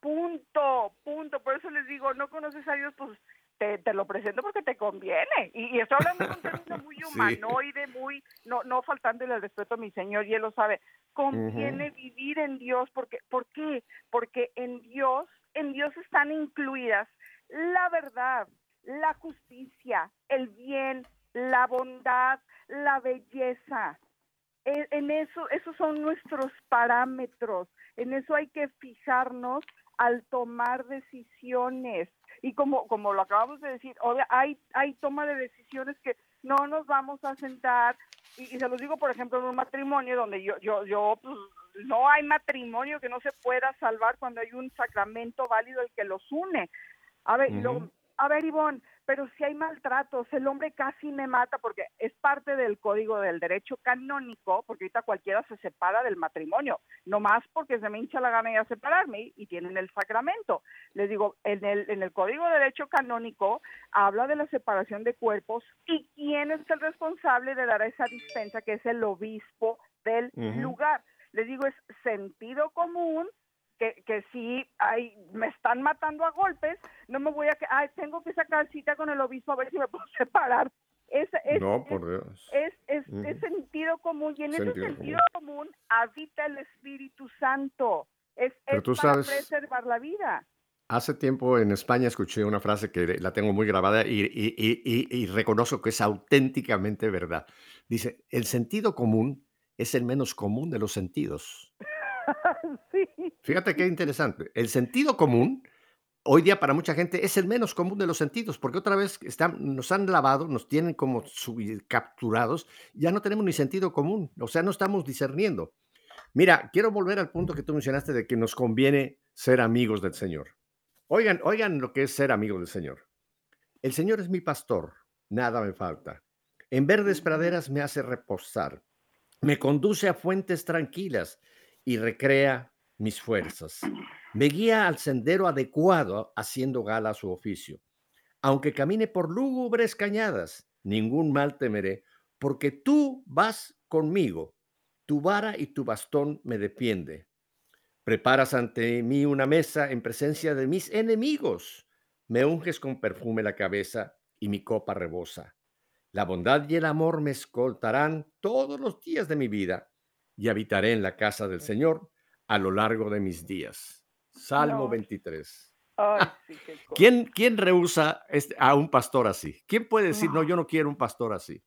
S2: Punto, punto. Por eso les digo, no conoces a Dios, pues te, te, lo presento porque te conviene. Y, estoy hablando de un término muy humanoide, muy, no, no faltándole el respeto a mi Señor, y Él lo sabe. Conviene vivir en Dios, porque, ¿por qué? Porque en Dios, en Dios están incluidas la verdad, la justicia, el bien, la bondad, la belleza. En, en eso, esos son nuestros parámetros. En eso hay que fijarnos al tomar decisiones y como, como lo acabamos de decir, hay, hay toma de decisiones que no nos vamos a sentar, y, se los digo, por ejemplo, en un matrimonio donde yo, yo, yo, pues, no hay matrimonio que no se pueda salvar cuando hay un sacramento válido el que los une. A ver, a ver, Ivonne, pero si hay maltratos, el hombre casi me mata porque es parte del código del derecho canónico, porque ahorita cualquiera se separa del matrimonio, no más porque se me hincha la gana de separarme y tienen el sacramento. Les digo, en el, en el código de derecho canónico habla de la separación de cuerpos y quién es el responsable de dar esa dispensa, que es el obispo del lugar. Les digo, es sentido común que, que si hay, me están matando a golpes, no me voy a que, ay, tengo que sacar cita con el obispo a ver si me puedo separar. Es, es,
S1: no, por Dios.
S2: Es, es, es, sentido común y en ese sentido común. habita el Espíritu Santo. Es, es para preservar la vida.
S1: Hace tiempo en España escuché una frase que la tengo muy grabada y, y, y, y, reconozco que es auténticamente verdad. Dice, el sentido común es el menos común de los sentidos. Fíjate qué interesante. El sentido común, hoy día para mucha gente, es el menos común de los sentidos, porque otra vez están, nos han lavado, nos tienen como capturados, ya no tenemos ni sentido común, o sea, no estamos discerniendo. Mira, quiero volver al punto que tú mencionaste de que nos conviene ser amigos del Señor. Oigan, oigan lo que es ser amigos del Señor. El Señor es mi pastor, nada me falta. En verdes praderas me hace reposar, me conduce a fuentes tranquilas y recrea mis fuerzas. Me guía al sendero adecuado haciendo gala a su oficio. Aunque camine por lúgubres cañadas, ningún mal temeré, porque tú vas conmigo. Tu vara y tu bastón me defiende. Preparas ante mí una mesa en presencia de mis enemigos. Me unges con perfume la cabeza y mi copa rebosa. La bondad y el amor me escoltarán todos los días de mi vida y habitaré en la casa del Señor a lo largo de mis días. Salmo 23. ¿Quién, ¿Quién rehúsa este, a un pastor así? ¿Quién puede decir, no. yo no quiero un pastor así?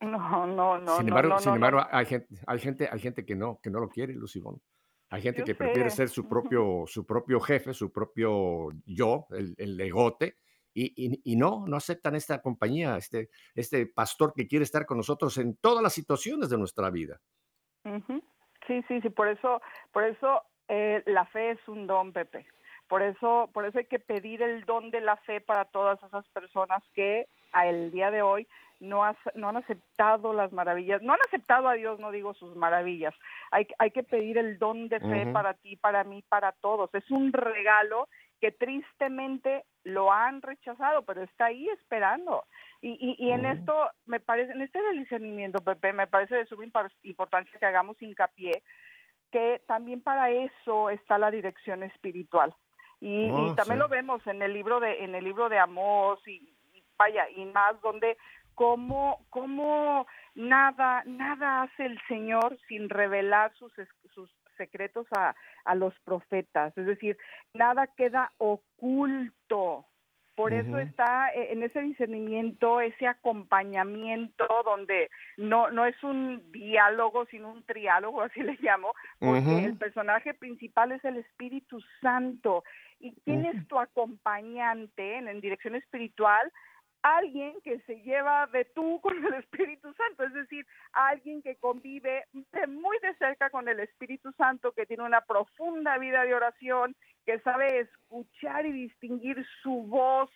S2: No, no, no.
S1: Sin embargo, sin embargo hay, gente, hay, gente, hay gente que no, que no lo quiere, Lucibón. Hay gente que prefiere ser su propio, su propio jefe, su propio yo, el, el legote, y, y, no, no aceptan esta compañía, este, este pastor que quiere estar con nosotros en todas las situaciones de nuestra vida.
S2: Sí, sí, sí, por eso, por eso eh, la fe es un don, Pepe. Por eso, por eso hay que pedir el don de la fe para todas esas personas que a el día de hoy no, no han aceptado las maravillas, no han aceptado a Dios, no digo sus maravillas. Hay, hay que pedir el don de fe para ti, para mí, para todos. Es un regalo que tristemente lo han rechazado, pero está ahí esperando. Y, y, en esto, me parece, en este discernimiento, Pepe, me parece de suma importancia que hagamos hincapié que también para eso está la dirección espiritual. Y, oh, también lo vemos en el libro de en el libro de Amós y, vaya y más donde cómo cómo nada nada hace el Señor sin revelar sus sus secretos a, a los profetas, es decir, nada queda oculto. Por eso está eh, en ese discernimiento, ese acompañamiento donde no, no es un diálogo, sino un triálogo, así le llamo, porque el personaje principal es el Espíritu Santo. ¿Y quién es tu acompañante en, en dirección espiritual? Alguien que se lleva de tú con el Espíritu Santo, es decir, alguien que convive muy de cerca con el Espíritu Santo, que tiene una profunda vida de oración, que sabe escuchar y distinguir su voz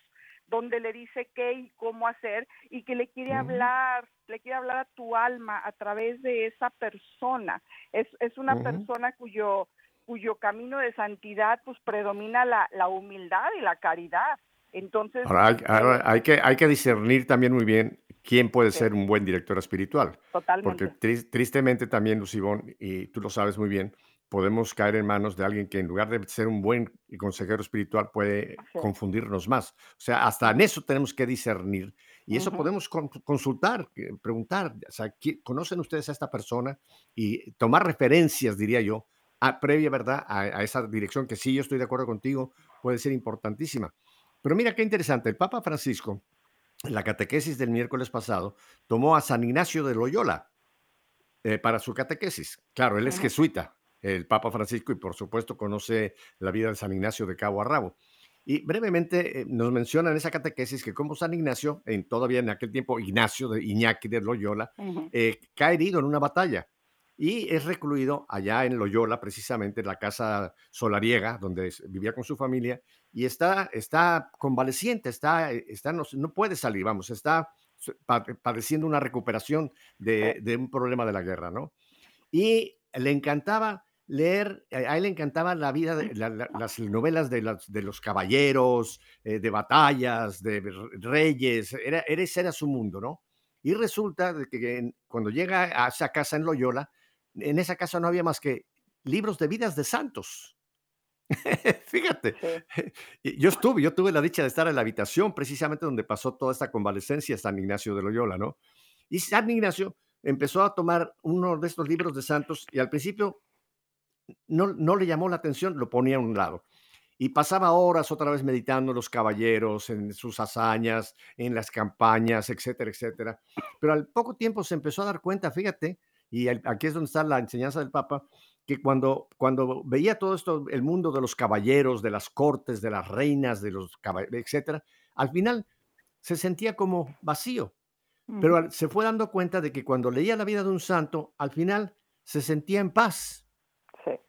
S2: donde le dice qué y cómo hacer y que le quiere hablar, le quiere hablar a tu alma a través de esa persona. Es, es una persona cuyo cuyo camino de santidad pues predomina la, la humildad y la caridad. Entonces,
S1: ahora hay, que, hay que discernir también muy bien quién puede ser un buen director espiritual.
S2: Totalmente.
S1: Porque tristemente también, Lucibón, y tú lo sabes muy bien, podemos caer en manos de alguien que en lugar de ser un buen consejero espiritual puede confundirnos más. O sea, hasta en eso tenemos que discernir. Y eso podemos consultar, preguntar, o sea, ¿conocen ustedes a esta persona? Y tomar referencias, diría yo, a, previa, ¿verdad? a esa dirección que sí, yo estoy de acuerdo contigo, puede ser importantísima. Pero mira qué interesante, el Papa Francisco, en la catequesis del miércoles pasado, tomó a San Ignacio de Loyola eh, para su catequesis. Claro, él es jesuita, el Papa Francisco, y por supuesto conoce la vida de San Ignacio de cabo a rabo. Y brevemente eh, nos menciona en esa catequesis que como San Ignacio, en, todavía en aquel tiempo Ignacio de Iñaki de Loyola, eh, cae herido en una batalla y es recluido allá en Loyola, precisamente en la casa solariega, donde vivía con su familia, y está, está convaleciente, está, está, no, puede salir, vamos, está padeciendo una recuperación de, de, un problema de la guerra, ¿no? Y le encantaba leer, a él le encantaba la vida, de, las novelas de, de los caballeros, eh, de batallas, de reyes, era, ese era su mundo, ¿no? Y resulta que cuando llega a esa casa en Loyola, en esa casa no había más que libros de vidas de santos. Fíjate, yo estuve, yo tuve la dicha de estar en la habitación precisamente donde pasó toda esta convalecencia San Ignacio de Loyola, ¿no? Y San Ignacio empezó a tomar uno de estos libros de santos y al principio no, no le llamó la atención, lo ponía a un lado. Y pasaba horas otra vez meditando en los caballeros, en sus hazañas, en las campañas, etcétera, etcétera. Pero al poco tiempo se empezó a dar cuenta, fíjate, y aquí es donde está la enseñanza del Papa, que cuando, cuando veía todo esto, el mundo de los caballeros, de las cortes, de las reinas, de los caballeros, etcétera, al final se sentía como vacío. Pero se fue dando cuenta de que cuando leía la vida de un santo, al final se sentía en paz.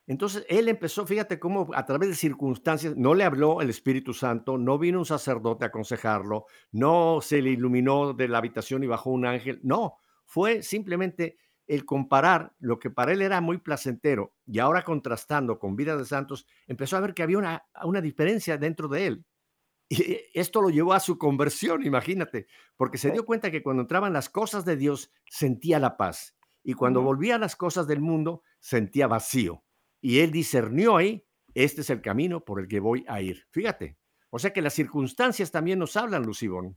S1: Entonces él empezó, fíjate cómo a través de circunstancias, no le habló el Espíritu Santo, no vino un sacerdote a aconsejarlo, no se le iluminó de la habitación y bajó un ángel, no, fue simplemente el comparar lo que para él era muy placentero y ahora contrastando con Vida de Santos, empezó a ver que había una, una diferencia dentro de él. Y esto lo llevó a su conversión, imagínate, porque se dio cuenta que cuando entraban las cosas de Dios sentía la paz y cuando volvía a las cosas del mundo sentía vacío. Y él discernió ahí, este es el camino por el que voy a ir. Fíjate, o sea que las circunstancias también nos hablan, Lucibón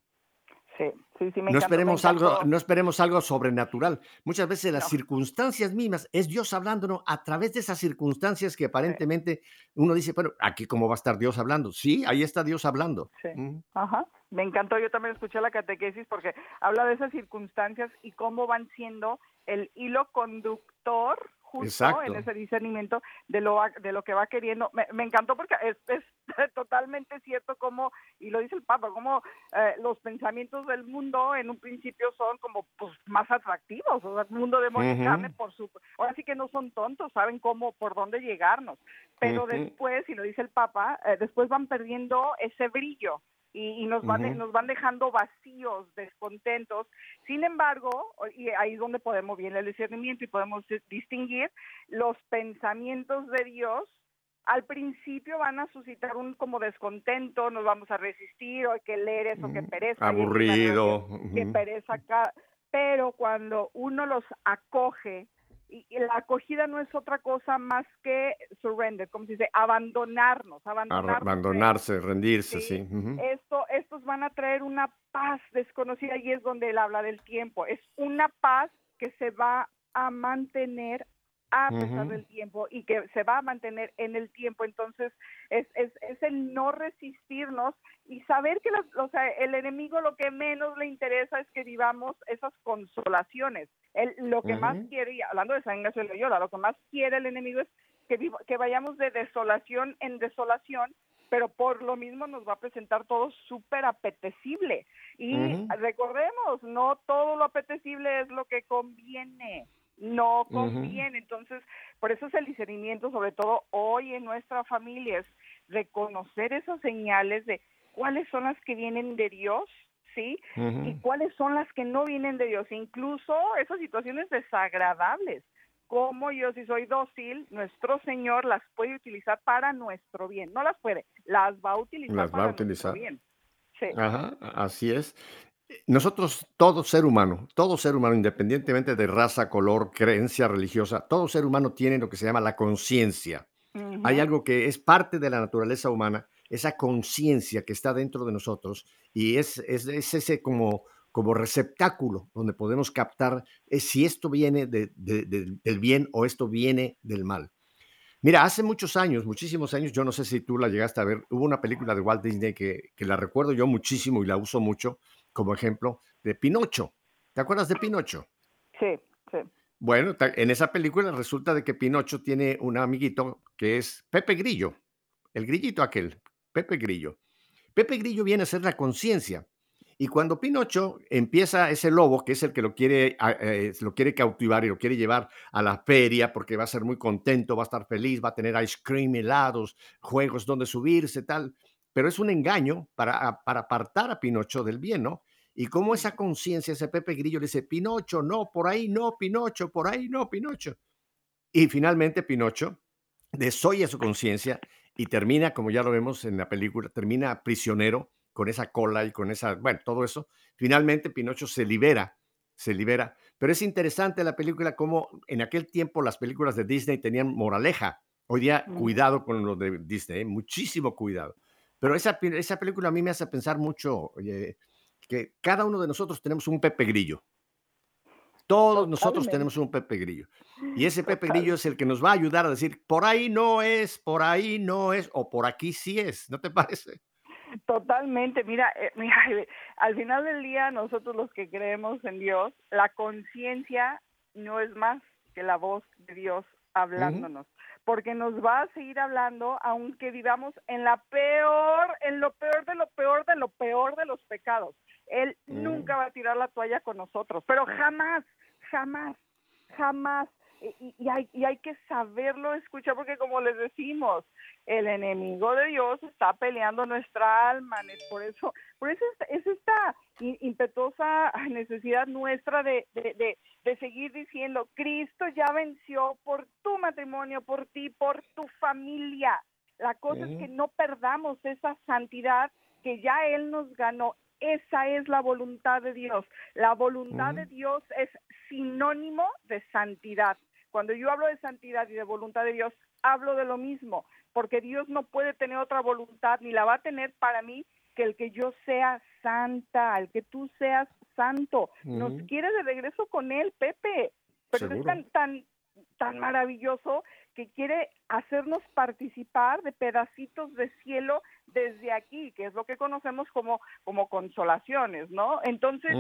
S1: no esperemos algo, no esperemos algo sobrenatural. Muchas veces las circunstancias mismas es Dios hablándonos a través de esas circunstancias que aparentemente uno dice, pero aquí cómo va a estar Dios hablando. Sí, ahí está Dios hablando.
S2: Sí. Ajá. Me encantó, yo también escuché la catequesis porque habla de esas circunstancias y cómo van siendo el hilo conductor justo en ese discernimiento de lo, de lo que va queriendo. Me, encantó porque es, es, totalmente cierto como, y lo dice el Papa, como eh, los pensamientos del mundo en un principio son como pues, más atractivos, o sea, el mundo de uh por su... Ahora sí que no son tontos, saben cómo, por dónde llegarnos, pero después, y lo dice el Papa, eh, después van perdiendo ese brillo y, nos, van, nos van dejando vacíos, descontentos. Sin embargo, y ahí es donde podemos bien el discernimiento y podemos distinguir los pensamientos de Dios al principio van a suscitar un como descontento, nos vamos a resistir, o que leer eso, que pereza.
S1: Aburrido.
S2: Que, pereza acá. Pero cuando uno los acoge, y, la acogida no es otra cosa más que surrender, como se dice, abandonarnos,
S1: abandonarse, rendirse, sí.
S2: Esto, estos van a traer una paz desconocida y es donde él habla del tiempo. Es una paz que se va a mantener a pesar del tiempo y que se va a mantener en el tiempo. Entonces, es, es, es el no resistirnos y saber que o sea, el enemigo lo que menos le interesa es que vivamos esas consolaciones. Él, lo que más quiere, y hablando de San Ignacio de Loyola, lo que más quiere el enemigo es que, que vayamos de desolación en desolación pero por lo mismo nos va a presentar todo súper apetecible. Y recordemos, no todo lo apetecible es lo que conviene no conviene. Entonces, por eso es el discernimiento, sobre todo hoy en nuestra familia, es reconocer esas señales de cuáles son las que vienen de Dios, ¿sí? Y cuáles son las que no vienen de Dios, incluso esas situaciones desagradables. Como yo, si soy dócil, nuestro Señor las puede utilizar para nuestro bien. No las puede, las va a utilizar
S1: las
S2: para
S1: va a utilizar.
S2: nuestro bien.
S1: Sí. Ajá, así es. Nosotros, todo ser humano, todo ser humano, independientemente de raza, color, creencia religiosa, todo ser humano tiene lo que se llama la conciencia. Hay algo que es parte de la naturaleza humana, esa conciencia que está dentro de nosotros y es, es, ese como, como receptáculo donde podemos captar eh, si esto viene del bien o esto viene del mal. Mira, hace muchos años, muchísimos años, yo no sé si tú la llegaste a ver, hubo una película de Walt Disney que, que la recuerdo yo muchísimo y la uso mucho, como ejemplo de Pinocho. ¿Te acuerdas de Pinocho?
S2: Sí, sí.
S1: Bueno, en esa película resulta de que Pinocho tiene un amiguito que es Pepe Grillo, el grillito aquel, Pepe Grillo. Pepe Grillo viene a ser la conciencia. Y cuando Pinocho empieza ese lobo, que es el que lo quiere, eh, lo quiere cautivar y lo quiere llevar a la feria porque va a ser muy contento, va a estar feliz, va a tener ice cream, helados, juegos donde subirse, tal. Pero es un engaño para, para apartar a Pinocho del bien, ¿no? Y como esa conciencia, ese Pepe Grillo le dice, Pinocho, no, por ahí no, Pinocho, por ahí no, Pinocho. Y finalmente Pinocho desoye su conciencia y termina, como ya lo vemos en la película, termina prisionero con esa cola y con esa, bueno, todo eso. Finalmente Pinocho se libera, se libera. Pero es interesante la película como en aquel tiempo las películas de Disney tenían moraleja. Hoy día, cuidado con lo de Disney, ¿eh? muchísimo cuidado. Pero esa, esa película a mí me hace pensar mucho, que cada uno de nosotros tenemos un Pepe Grillo. Todos nosotros tenemos un Pepe Grillo. Y ese Pepe Grillo es el que nos va a ayudar a decir, por ahí no es, por ahí no es, o por aquí sí es. ¿No te parece?
S2: Totalmente. Mira, eh, mira, al final del día, nosotros los que creemos en Dios, la conciencia no es más que la voz de Dios hablándonos porque nos va a seguir hablando aunque vivamos en la peor, en lo peor de lo peor de lo peor de los pecados. Él mm. nunca va a tirar la toalla con nosotros, pero jamás, jamás, jamás. Y, y, hay, y hay que saberlo escuchar porque como les decimos, el enemigo de Dios está peleando nuestra alma, por eso, por eso es, esta impetuosa necesidad nuestra de, de, de, seguir diciendo, Cristo ya venció por tu matrimonio, por ti, por tu familia. La cosa es que no perdamos esa santidad que ya Él nos ganó. Esa es la voluntad de Dios. La voluntad de Dios es sinónimo de santidad. Cuando yo hablo de santidad y de voluntad de Dios, hablo de lo mismo, porque Dios no puede tener otra voluntad, ni la va a tener para mí que el que yo sea santa, el que tú seas santo. Nos quiere de regreso con él, Pepe. Pero es tan, tan, tan maravilloso que quiere hacernos participar de pedacitos de cielo desde aquí, que es lo que conocemos como, como consolaciones, ¿no? Entonces,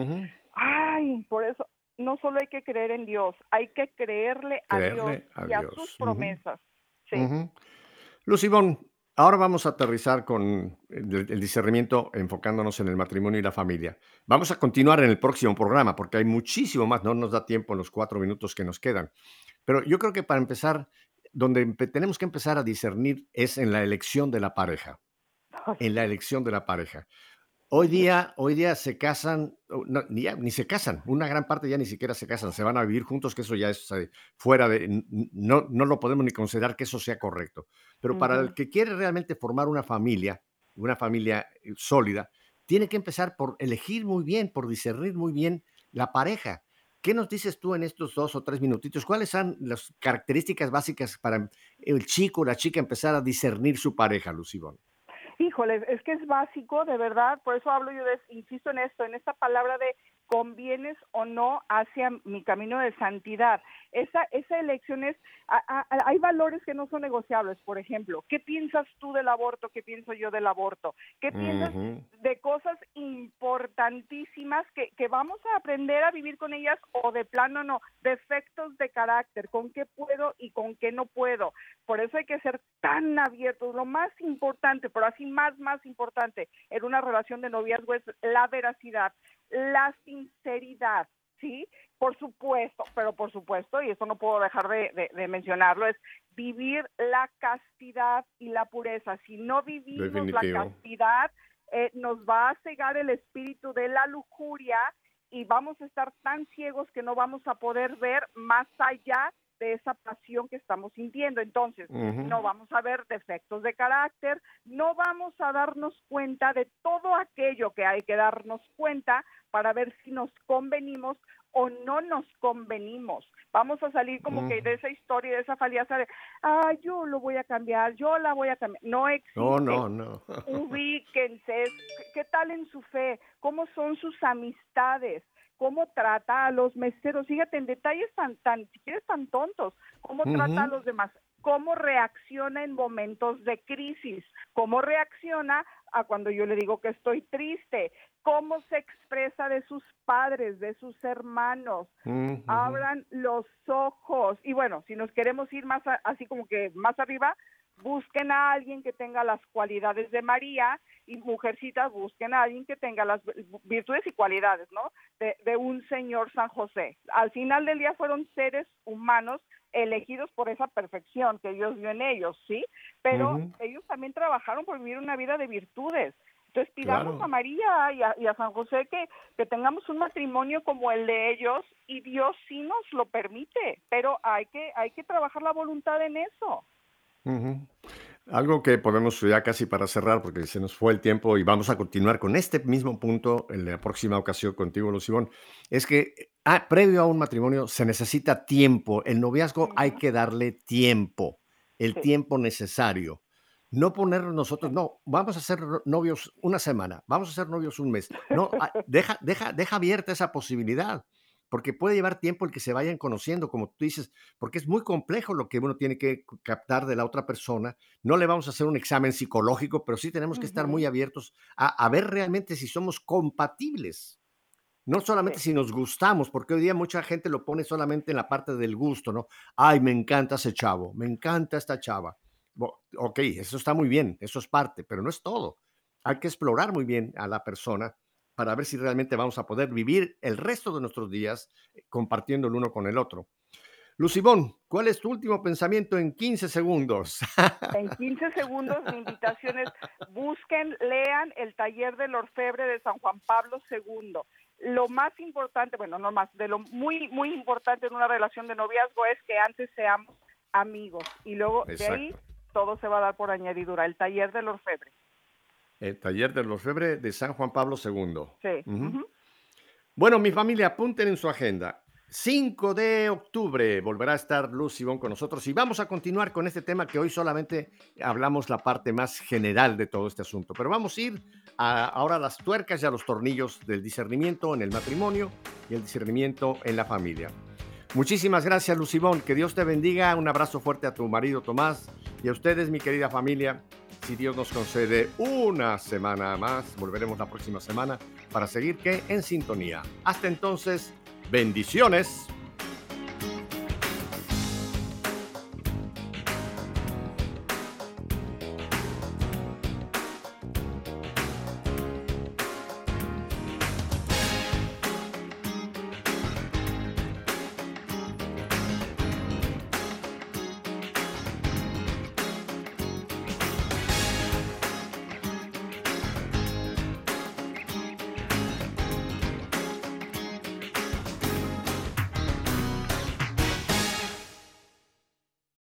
S2: ay, por eso, no solo hay que creer en Dios, hay que creerle, a Dios y a sus promesas. Sí.
S1: Lucibón, ahora vamos a aterrizar con el, discernimiento enfocándonos en el matrimonio y la familia. Vamos a continuar en el próximo programa porque hay muchísimo más, no nos da tiempo en los cuatro minutos que nos quedan. Pero yo creo que para empezar, donde tenemos que empezar a discernir es en la elección de la pareja. En la elección de la pareja. Hoy día, hoy día se casan, ni, ni, se casan, una gran parte ya ni siquiera se casan, se van a vivir juntos, que eso ya es eh, fuera de, no, no lo podemos ni considerar que eso sea correcto. Pero para el que quiere realmente formar una familia, una familia eh, sólida, tiene que empezar por elegir muy bien, por discernir muy bien la pareja. ¿Qué nos dices tú en estos dos o tres minutitos? ¿Cuáles son las características básicas para el chico o la chica empezar a discernir su pareja, Lucibón?
S2: Híjole, es que es básico, de verdad, por eso hablo yo, de, insisto en esto, en esta palabra de convienes o no hacia mi camino de santidad. Esa, esa elección es, hay valores que no son negociables, por ejemplo, ¿qué piensas tú del aborto? ¿Qué pienso yo del aborto? ¿Qué piensas de cosas importantísimas que, que vamos a aprender a vivir con ellas o de plano no? Defectos de carácter, con qué puedo y con qué no puedo. Por eso hay que ser tan abiertos. Lo más importante, pero así más, más importante en una relación de noviazgo es la veracidad la sinceridad, ¿sí? Por supuesto, pero por supuesto, y eso no puedo dejar de, mencionarlo, es vivir la castidad y la pureza. Si no vivimos la castidad, eh, nos va a cegar el espíritu de la lujuria y vamos a estar tan ciegos que no vamos a poder ver más allá de esa pasión que estamos sintiendo. Entonces, no vamos a ver defectos de carácter, no vamos a darnos cuenta de todo aquello que hay que darnos cuenta para ver si nos convenimos o no nos convenimos. Vamos a salir como que de esa historia, de esa faliaza de, ah, yo lo voy a cambiar, yo la voy a cambiar. No existe.
S1: No, no, no.
S2: Ubíquense. ¿Qué tal en su fe? ¿Cómo son sus amistades? Cómo trata a los meseros, fíjate en detalles tan, tan, si quieres, tan tontos, cómo trata a los demás, cómo reacciona en momentos de crisis, cómo reacciona a cuando yo le digo que estoy triste, cómo se expresa de sus padres, de sus hermanos, abran los ojos. Y bueno, si nos queremos ir más así como que más arriba, busquen a alguien que tenga las cualidades de María y mujercitas busquen a alguien que tenga las virtudes y cualidades, ¿no? De, un señor San José. Al final del día fueron seres humanos elegidos por esa perfección que Dios vio en ellos, ¿sí? Pero ellos también trabajaron por vivir una vida de virtudes. Entonces pidamos a María y a, y a, San José que, que tengamos un matrimonio como el de ellos y Dios sí nos lo permite, pero hay que, hay que trabajar la voluntad en eso.
S1: Algo que podemos ya casi para cerrar, porque se nos fue el tiempo y vamos a continuar con este mismo punto en la próxima ocasión contigo, Lucibón, es que ah, previo a un matrimonio se necesita tiempo. El noviazgo hay que darle tiempo, el tiempo necesario. No poner nosotros, no, vamos a ser novios una semana, vamos a ser novios un mes. No, ah, deja, deja, deja abierta esa posibilidad porque puede llevar tiempo el que se vayan conociendo, como tú dices, porque es muy complejo lo que uno tiene que captar de la otra persona. No le vamos a hacer un examen psicológico, pero sí tenemos que estar muy abiertos a, ver realmente si somos compatibles. No solamente si nos gustamos, porque hoy día mucha gente lo pone solamente en la parte del gusto, ¿no? Ay, me encanta ese chavo, me encanta esta chava. ok, eso está muy bien, eso es parte, pero no es todo. Hay que explorar muy bien a la persona para ver si realmente vamos a poder vivir el resto de nuestros días eh, compartiendo el uno con el otro. Lucibón, ¿cuál es tu último pensamiento en 15 segundos?
S2: En 15 segundos, mi invitación es busquen, lean el taller del orfebre de San Juan Pablo II. Lo más importante, bueno, no más, de lo muy, muy importante en una relación de noviazgo es que antes seamos amigos y luego de ahí todo se va a dar por añadidura, el taller del orfebre.
S1: El taller de los Febre de San Juan Pablo II. Sí. Bueno, mi familia, apunten en su agenda. 5 de octubre volverá a estar Luz Ivonne con nosotros y vamos a continuar con este tema que hoy solamente hablamos la parte más general de todo este asunto. Pero vamos a ir ahora a las tuercas y a los tornillos del discernimiento en el matrimonio y el discernimiento en la familia. Muchísimas gracias, Lucibón. Que Dios te bendiga. Un abrazo fuerte a tu marido Tomás y a ustedes, mi querida familia. Si Dios nos concede una semana más, volveremos la próxima semana para seguir que en sintonía. Hasta entonces, bendiciones.